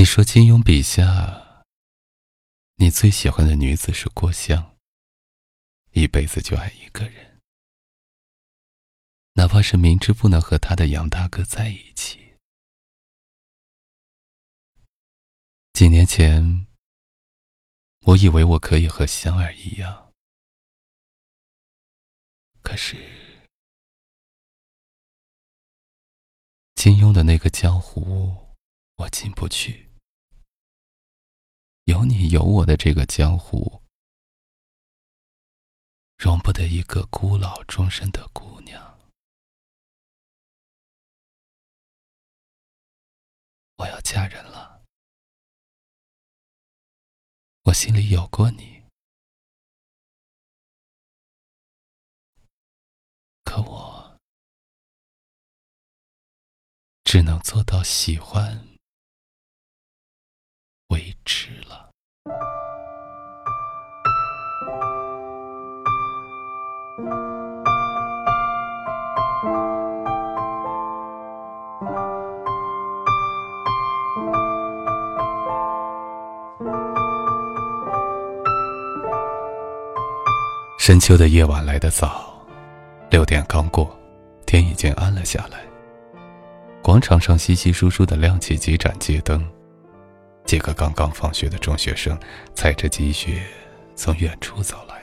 你说金庸笔下，你最喜欢的女子是郭襄，一辈子就爱一个人，哪怕是明知不能和他的杨大哥在一起。几年前，我以为我可以和香儿一样，可是金庸的那个江湖，我进不去。有你有我的这个江湖，容不得一个孤老终生的姑娘。我要嫁人了，我心里有过你，可我只能做到喜欢。吃了。深秋的夜晚来得早，六点刚过，天已经暗了下来。广场上稀稀疏疏的亮起几盏街灯。几个刚刚放学的中学生踩着积雪从远处走来，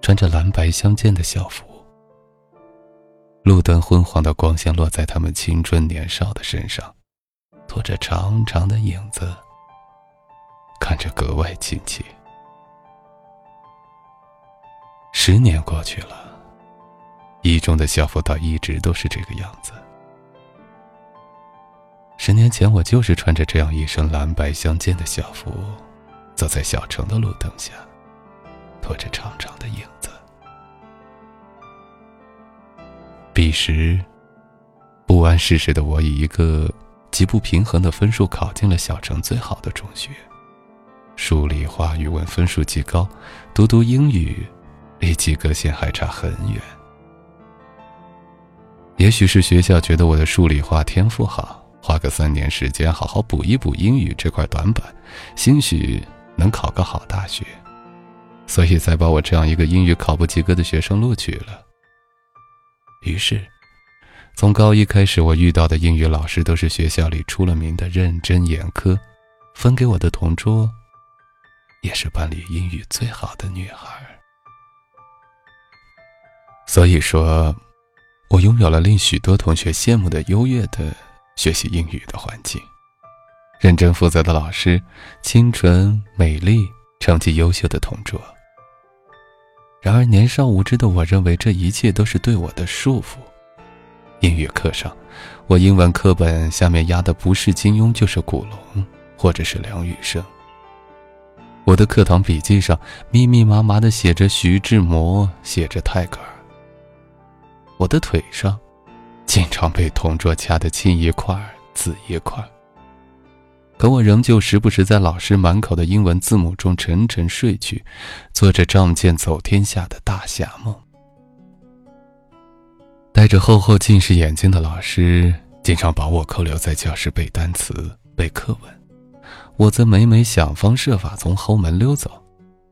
穿着蓝白相间的校服。路灯昏黄的光线落在他们青春年少的身上，拖着长长的影子，看着格外亲切。十年过去了，一中的校服倒一直都是这个样子。十年前，我就是穿着这样一身蓝白相间的校服，走在小城的路灯下，拖着长长的影子。彼时，不谙世事的我，以一个极不平衡的分数考进了小城最好的中学，数理化、语文分数极高，读读英语，离及格线还差很远。也许是学校觉得我的数理化天赋好。花个三年时间，好好补一补英语这块短板，兴许能考个好大学，所以才把我这样一个英语考不及格的学生录取了。于是，从高一开始，我遇到的英语老师都是学校里出了名的认真严苛，分给我的同桌，也是班里英语最好的女孩。所以说，我拥有了令许多同学羡慕的优越的。学习英语的环境，认真负责的老师，清纯美丽、成绩优秀的同桌。然而年少无知的我认为这一切都是对我的束缚。英语课上，我英文课本下面压的不是金庸就是古龙，或者是梁羽生。我的课堂笔记上密密麻麻的写着徐志摩，写着泰戈尔。我的腿上。经常被同桌掐得青一块紫一块，可我仍旧时不时在老师满口的英文字母中沉沉睡去，做着仗剑走天下的大侠梦。戴着厚厚近视眼镜的老师经常把我扣留在教室背单词、背课文，我则每每想方设法从后门溜走，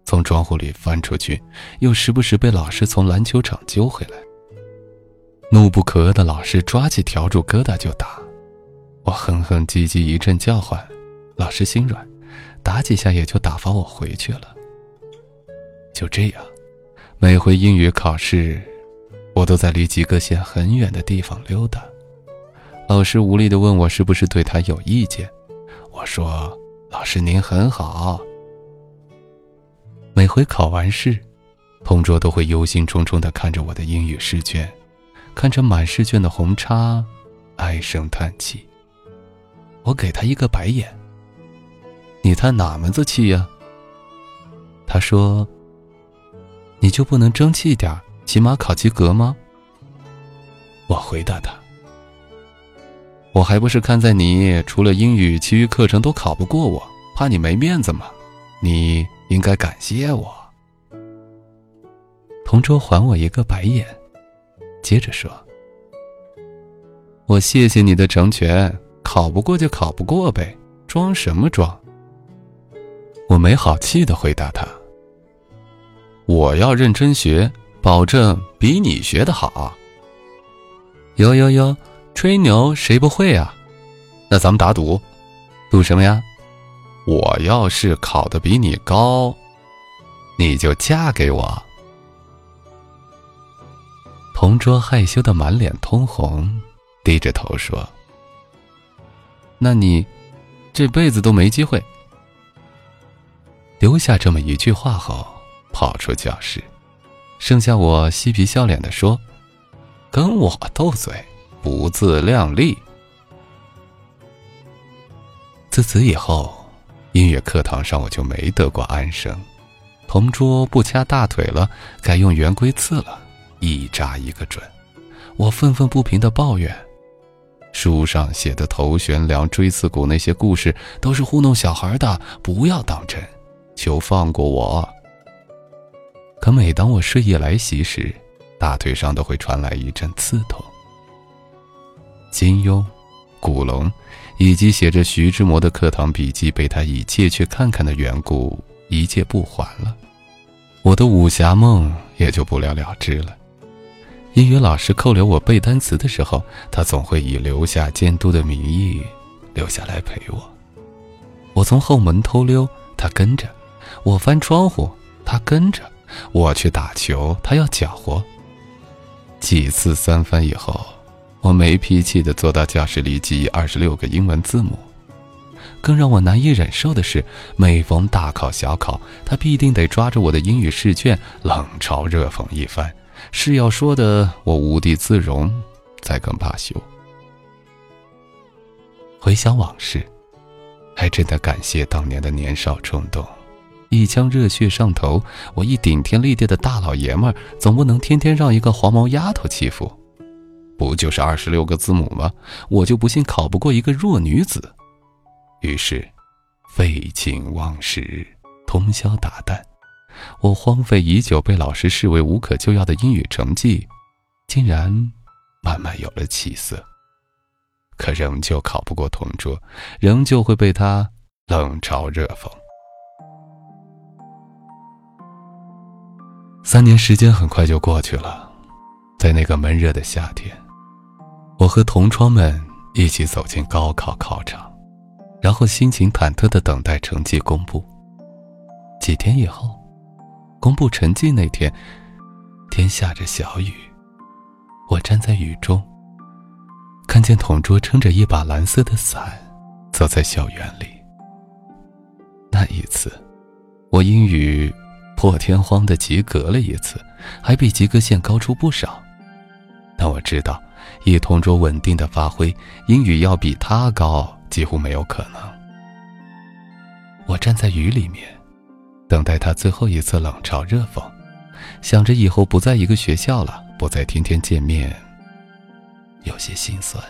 从窗户里翻出去，又时不时被老师从篮球场揪回来。怒不可遏的老师抓起笤帚疙瘩就打，我哼哼唧唧一阵叫唤，老师心软，打几下也就打发我回去了。就这样，每回英语考试，我都在离及格线很远的地方溜达。老师无力地问我是不是对他有意见，我说：“老师您很好。”每回考完试，同桌都会忧心忡忡地看着我的英语试卷。看着满试卷的红叉，唉声叹气。我给他一个白眼。你叹哪门子气呀？他说：“你就不能争气点起码考及格吗？”我回答他：“我还不是看在你除了英语，其余课程都考不过我，怕你没面子吗？你应该感谢我。”同桌还我一个白眼。接着说：“我谢谢你的成全，考不过就考不过呗，装什么装？我没好气的回答他：“我要认真学，保证比你学的好。”哟哟哟，吹牛谁不会啊？那咱们打赌，赌什么呀？我要是考的比你高，你就嫁给我。同桌害羞的满脸通红，低着头说：“那你这辈子都没机会。”留下这么一句话后，跑出教室，剩下我嬉皮笑脸的说：“跟我斗嘴，不自量力。”自此以后，音乐课堂上我就没得过安生，同桌不掐大腿了，改用圆规刺了。一扎一个准，我愤愤不平的抱怨：“书上写的头悬梁、锥刺股那些故事都是糊弄小孩的，不要当真，求放过我。”可每当我睡意来袭时，大腿上都会传来一阵刺痛。金庸、古龙，以及写着徐志摩的课堂笔记被他以借去看看的缘故，一借不还了，我的武侠梦也就不了了之了。英语老师扣留我背单词的时候，他总会以留下监督的名义留下来陪我。我从后门偷溜，他跟着；我翻窗户，他跟着；我去打球，他要搅和。几次三番以后，我没脾气的坐到教室里记二十六个英文字母。更让我难以忍受的是，每逢大考小考，他必定得抓着我的英语试卷冷嘲热讽一番。是要说的，我无地自容，才肯罢休。回想往事，还真的感谢当年的年少冲动，一腔热血上头。我一顶天立地的大老爷们儿，总不能天天让一个黄毛丫头欺负。不就是二十六个字母吗？我就不信考不过一个弱女子。于是，废寝忘食，通宵达旦。我荒废已久、被老师视为无可救药的英语成绩，竟然慢慢有了起色。可仍旧考不过同桌，仍旧会被他冷嘲热讽。三年时间很快就过去了，在那个闷热的夏天，我和同窗们一起走进高考考场，然后心情忐忑的等待成绩公布。几天以后。公布成绩那天，天下着小雨。我站在雨中，看见同桌撑着一把蓝色的伞，走在校园里。那一次，我英语破天荒的及格了一次，还比及格线高出不少。但我知道，以同桌稳定的发挥，英语要比他高几乎没有可能。我站在雨里面。等待他最后一次冷嘲热讽，想着以后不在一个学校了，不再天天见面，有些心酸。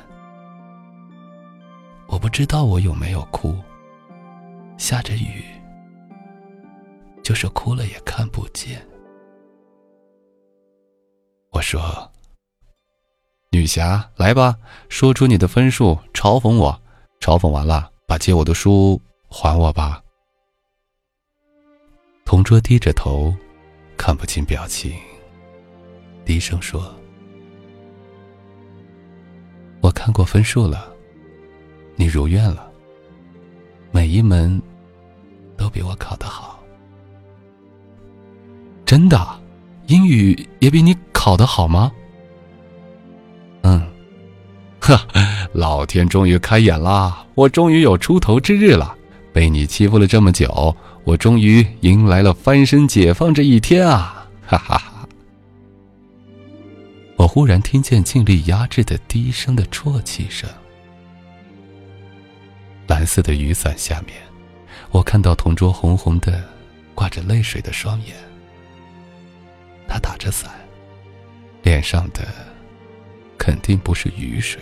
我不知道我有没有哭。下着雨，就是哭了也看不见。我说：“女侠，来吧，说出你的分数，嘲讽我。嘲讽完了，把借我的书还我吧。”同桌低着头，看不清表情，低声说：“我看过分数了，你如愿了。每一门都比我考得好，真的？英语也比你考得好吗？”“嗯。”“呵，老天终于开眼啦！我终于有出头之日了。被你欺负了这么久。”我终于迎来了翻身解放这一天啊！哈哈哈！我忽然听见尽力压制的低声的啜泣声。蓝色的雨伞下面，我看到同桌红红的、挂着泪水的双眼。他打着伞，脸上的肯定不是雨水。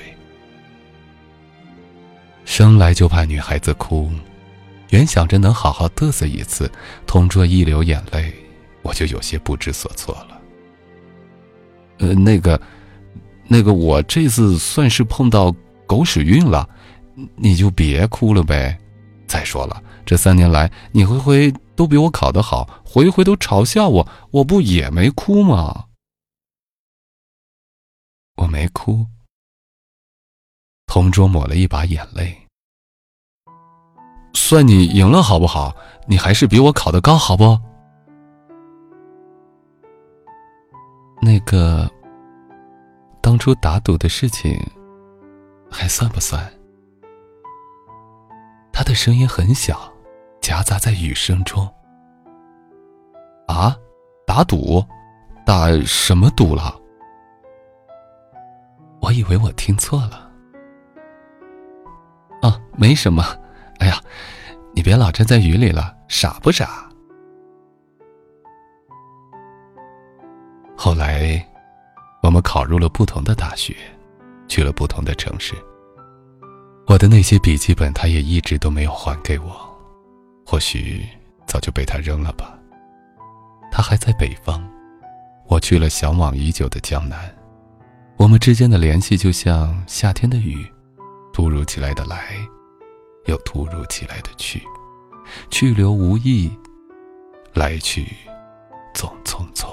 生来就怕女孩子哭。原想着能好好嘚瑟一次，同桌一流眼泪，我就有些不知所措了。呃，那个，那个，我这次算是碰到狗屎运了，你就别哭了呗。再说了，这三年来你回回都比我考得好，回回都嘲笑我，我不也没哭吗？我没哭。同桌抹了一把眼泪。算你赢了，好不好？你还是比我考得高，好不？那个当初打赌的事情，还算不算？他的声音很小，夹杂在雨声中。啊，打赌，打什么赌了？我以为我听错了。啊，没什么。哎呀，你别老站在雨里了，傻不傻？后来，我们考入了不同的大学，去了不同的城市。我的那些笔记本，他也一直都没有还给我，或许早就被他扔了吧。他还在北方，我去了向往已久的江南。我们之间的联系就像夏天的雨，突如其来的来，又突如其来的去，去留无意，来去总匆匆。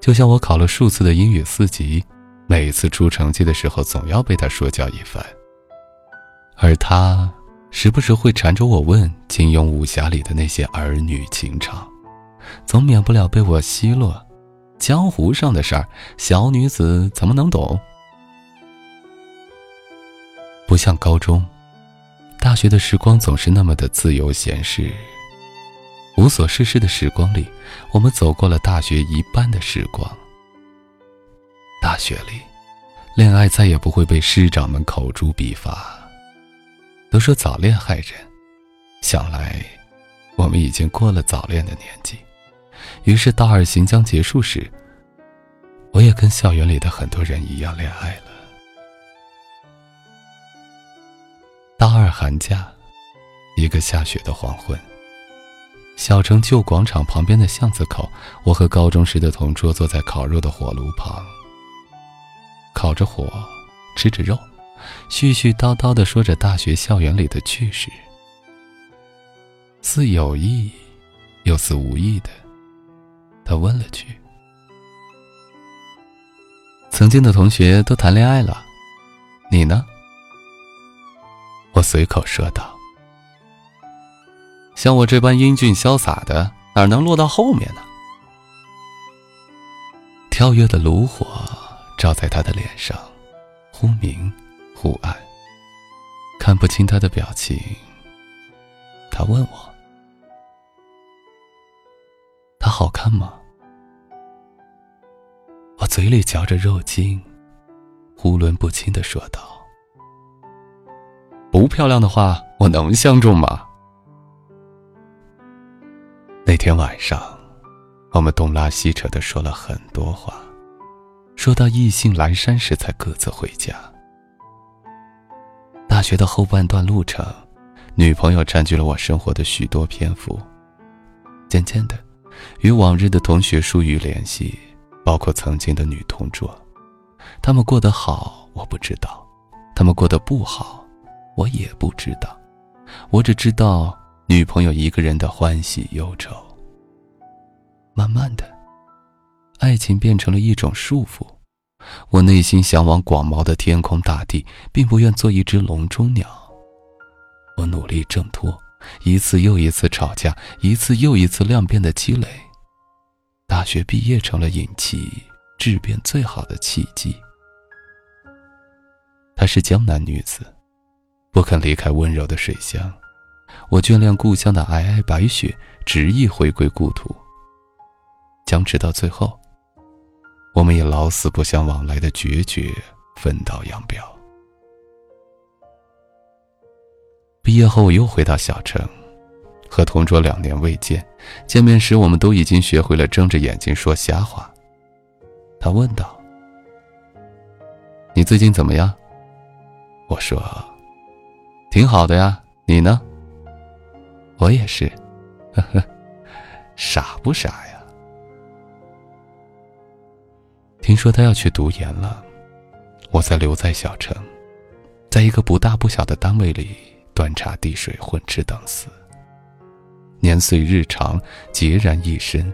就像我考了数次的英语四级，每次出成绩的时候，总要被他说教一番。而他时不时会缠着我问金庸武侠里的那些儿女情长，总免不了被我奚落。江湖上的事儿，小女子怎么能懂？不像高中、大学的时光总是那么的自由闲适、无所事事的时光里，我们走过了大学一半的时光。大学里，恋爱再也不会被师长们口诛笔伐。都说早恋害人，想来，我们已经过了早恋的年纪。于是，大二行将结束时，我也跟校园里的很多人一样恋爱了。大二寒假，一个下雪的黄昏，小城旧广场旁边的巷子口，我和高中时的同桌坐在烤肉的火炉旁，烤着火，吃着肉，絮絮叨叨的说着大学校园里的趣事，似有意，又似无意的。他问了句：“曾经的同学都谈恋爱了，你呢？”我随口说道：“像我这般英俊潇洒的，哪能落到后面呢？”跳跃的炉火照在他的脸上，忽明忽暗，看不清他的表情。他问我：“他好看吗？”我嘴里嚼着肉筋，囫囵不清的说道：“不漂亮的话，我能相中吗？”那天晚上，我们东拉西扯的说了很多话，说到意兴阑珊时才各自回家。大学的后半段路程，女朋友占据了我生活的许多篇幅。渐渐的，与往日的同学疏于联系。包括曾经的女同桌，他们过得好，我不知道；他们过得不好，我也不知道。我只知道女朋友一个人的欢喜忧愁。慢慢的，爱情变成了一种束缚。我内心向往广袤的天空大地，并不愿做一只笼中鸟。我努力挣脱，一次又一次吵架，一次又一次量变的积累。大学毕业成了引起质变最好的契机。她是江南女子，不肯离开温柔的水乡。我眷恋故乡的皑皑白雪，执意回归故土。僵持到最后，我们以老死不相往来的决绝分道扬镳。毕业后，我又回到小城。和同桌两年未见，见面时我们都已经学会了睁着眼睛说瞎话。他问道：“你最近怎么样？”我说：“挺好的呀，你呢？”我也是，呵呵，傻不傻呀？听说他要去读研了，我在留在小城，在一个不大不小的单位里。端茶递水，混吃等死。年岁日长，孑然一身，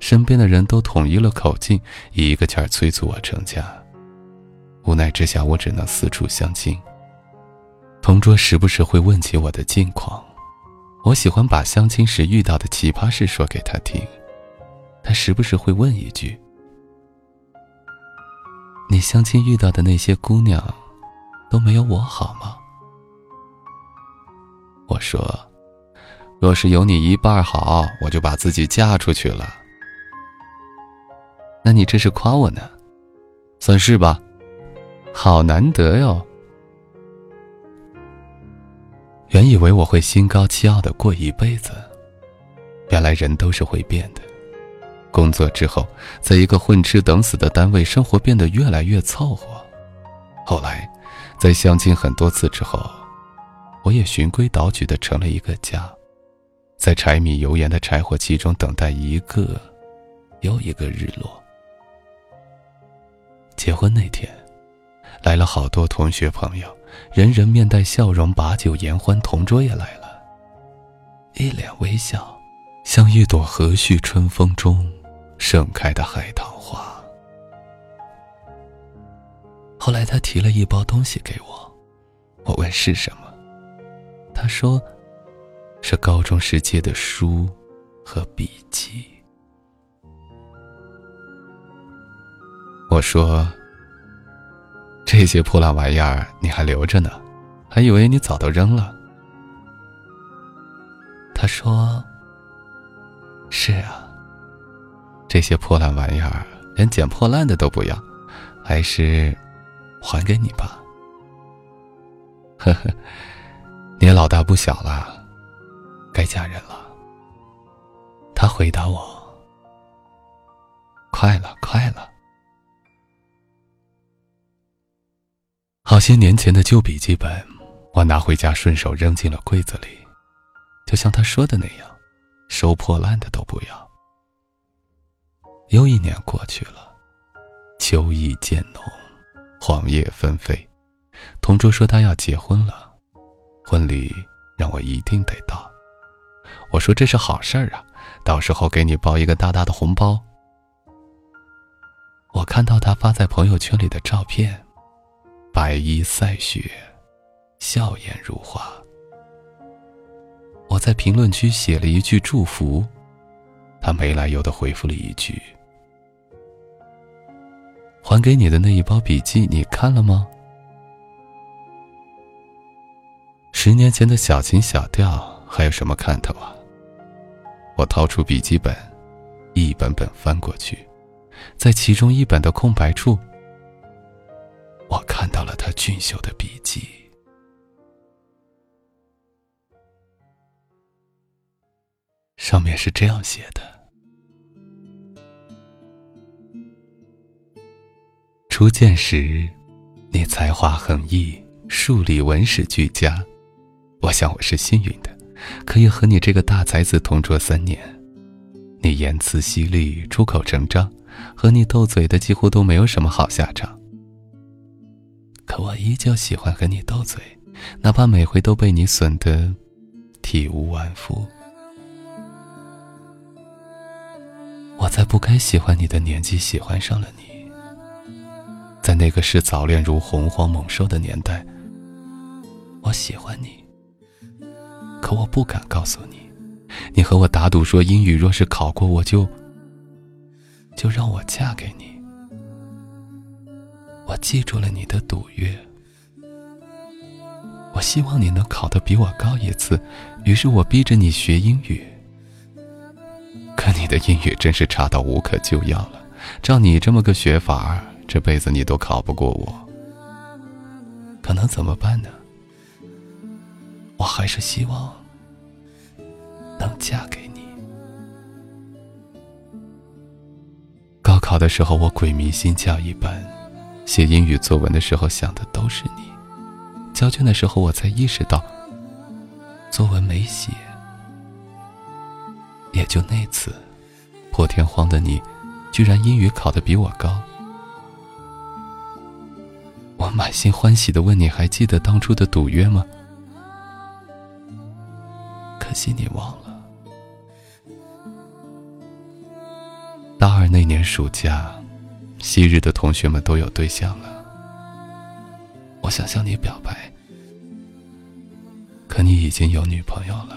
身边的人都统一了口径，一个劲儿催促我成家。无奈之下，我只能四处相亲。同桌时不时会问起我的近况，我喜欢把相亲时遇到的奇葩事说给他听。他时不时会问一句：“你相亲遇到的那些姑娘，都没有我好吗？”我说：“若是有你一半好，我就把自己嫁出去了。”那你这是夸我呢？算是吧，好难得哟。原以为我会心高气傲的过一辈子，原来人都是会变的。工作之后，在一个混吃等死的单位，生活变得越来越凑合。后来，在相亲很多次之后，我也循规蹈矩的成了一个家，在柴米油盐的柴火气中等待一个又一个日落。结婚那天，来了好多同学朋友。人人面带笑容，把酒言欢，同桌也来了，一脸微笑，像一朵和煦春风中盛开的海棠花。后来他提了一包东西给我，我问是什么，他说是高中时借的书和笔记。我说。这些破烂玩意儿你还留着呢，还以为你早都扔了。他说：“是啊，这些破烂玩意儿连捡破烂的都不要，还是还给你吧。”呵呵，你也老大不小了，该嫁人了。他回答我：“快了，快了。”好些年前的旧笔记本，我拿回家顺手扔进了柜子里，就像他说的那样，收破烂的都不要。又一年过去了，秋意渐浓，黄叶纷飞，同桌说他要结婚了，婚礼让我一定得到。我说这是好事儿啊，到时候给你包一个大大的红包。我看到他发在朋友圈里的照片。白衣赛雪，笑颜如花。我在评论区写了一句祝福，他没来由的回复了一句：“还给你的那一包笔记，你看了吗？”十年前的小情小调，还有什么看头啊？我掏出笔记本，一本本翻过去，在其中一本的空白处。我看到了他俊秀的笔记，上面是这样写的：初见时，你才华横溢，数理文史俱佳。我想我是幸运的，可以和你这个大才子同桌三年。你言辞犀利，出口成章，和你斗嘴的几乎都没有什么好下场。可我依旧喜欢和你斗嘴，哪怕每回都被你损得体无完肤。我在不该喜欢你的年纪喜欢上了你，在那个视早恋如洪荒猛兽的年代，我喜欢你。可我不敢告诉你，你和我打赌说英语若是考过，我就就让我嫁给你。我记住了你的赌约，我希望你能考得比我高一次，于是我逼着你学英语。可你的英语真是差到无可救药了，照你这么个学法，这辈子你都考不过我。可能怎么办呢？我还是希望能嫁给你。高考的时候，我鬼迷心窍一般。写英语作文的时候想的都是你，交卷的时候我才意识到，作文没写。也就那次，破天荒的你，居然英语考得比我高。我满心欢喜的问你：“还记得当初的赌约吗？”可惜你忘了。大二那年暑假，昔日的同学们都有对象了。我想向你表白，可你已经有女朋友了。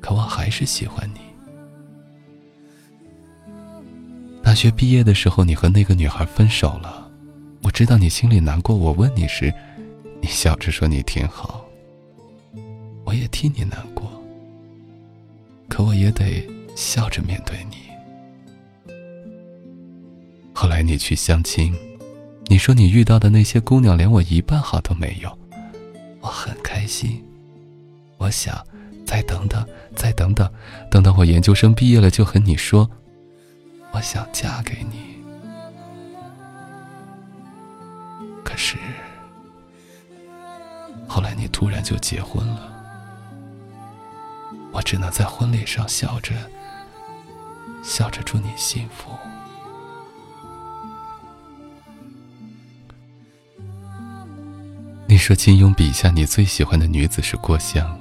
可我还是喜欢你。大学毕业的时候，你和那个女孩分手了，我知道你心里难过。我问你时，你笑着说你挺好。我也替你难过，可我也得笑着面对你。后来你去相亲，你说你遇到的那些姑娘连我一半好都没有，我很开心。我想。再等等，再等等，等到我研究生毕业了，就和你说，我想嫁给你。可是，后来你突然就结婚了，我只能在婚礼上笑着，笑着祝你幸福。说金庸笔下你最喜欢的女子是郭襄。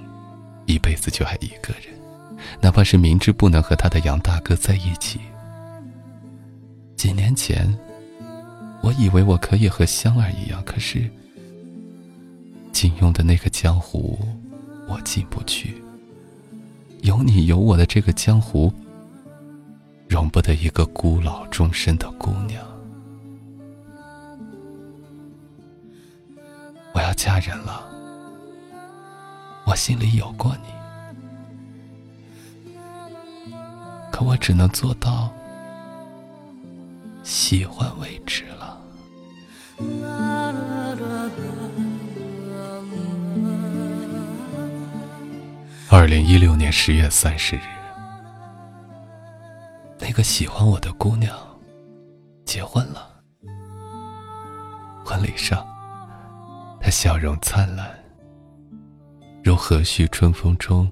一辈子就爱一个人，哪怕是明知不能和他的杨大哥在一起。几年前，我以为我可以和香儿一样，可是金庸的那个江湖，我进不去。有你有我的这个江湖，容不得一个孤老终身的姑娘。嫁人了。我心里有过你，可我只能做到喜欢为止了。二零一六年十月三十日，那个喜欢我的姑娘结婚了。婚礼上，她笑容灿烂。如和煦春风中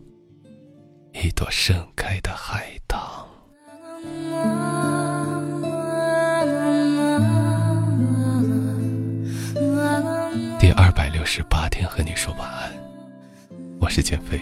一朵盛开的海棠。第二百六十八天和你说晚安，我是减肥，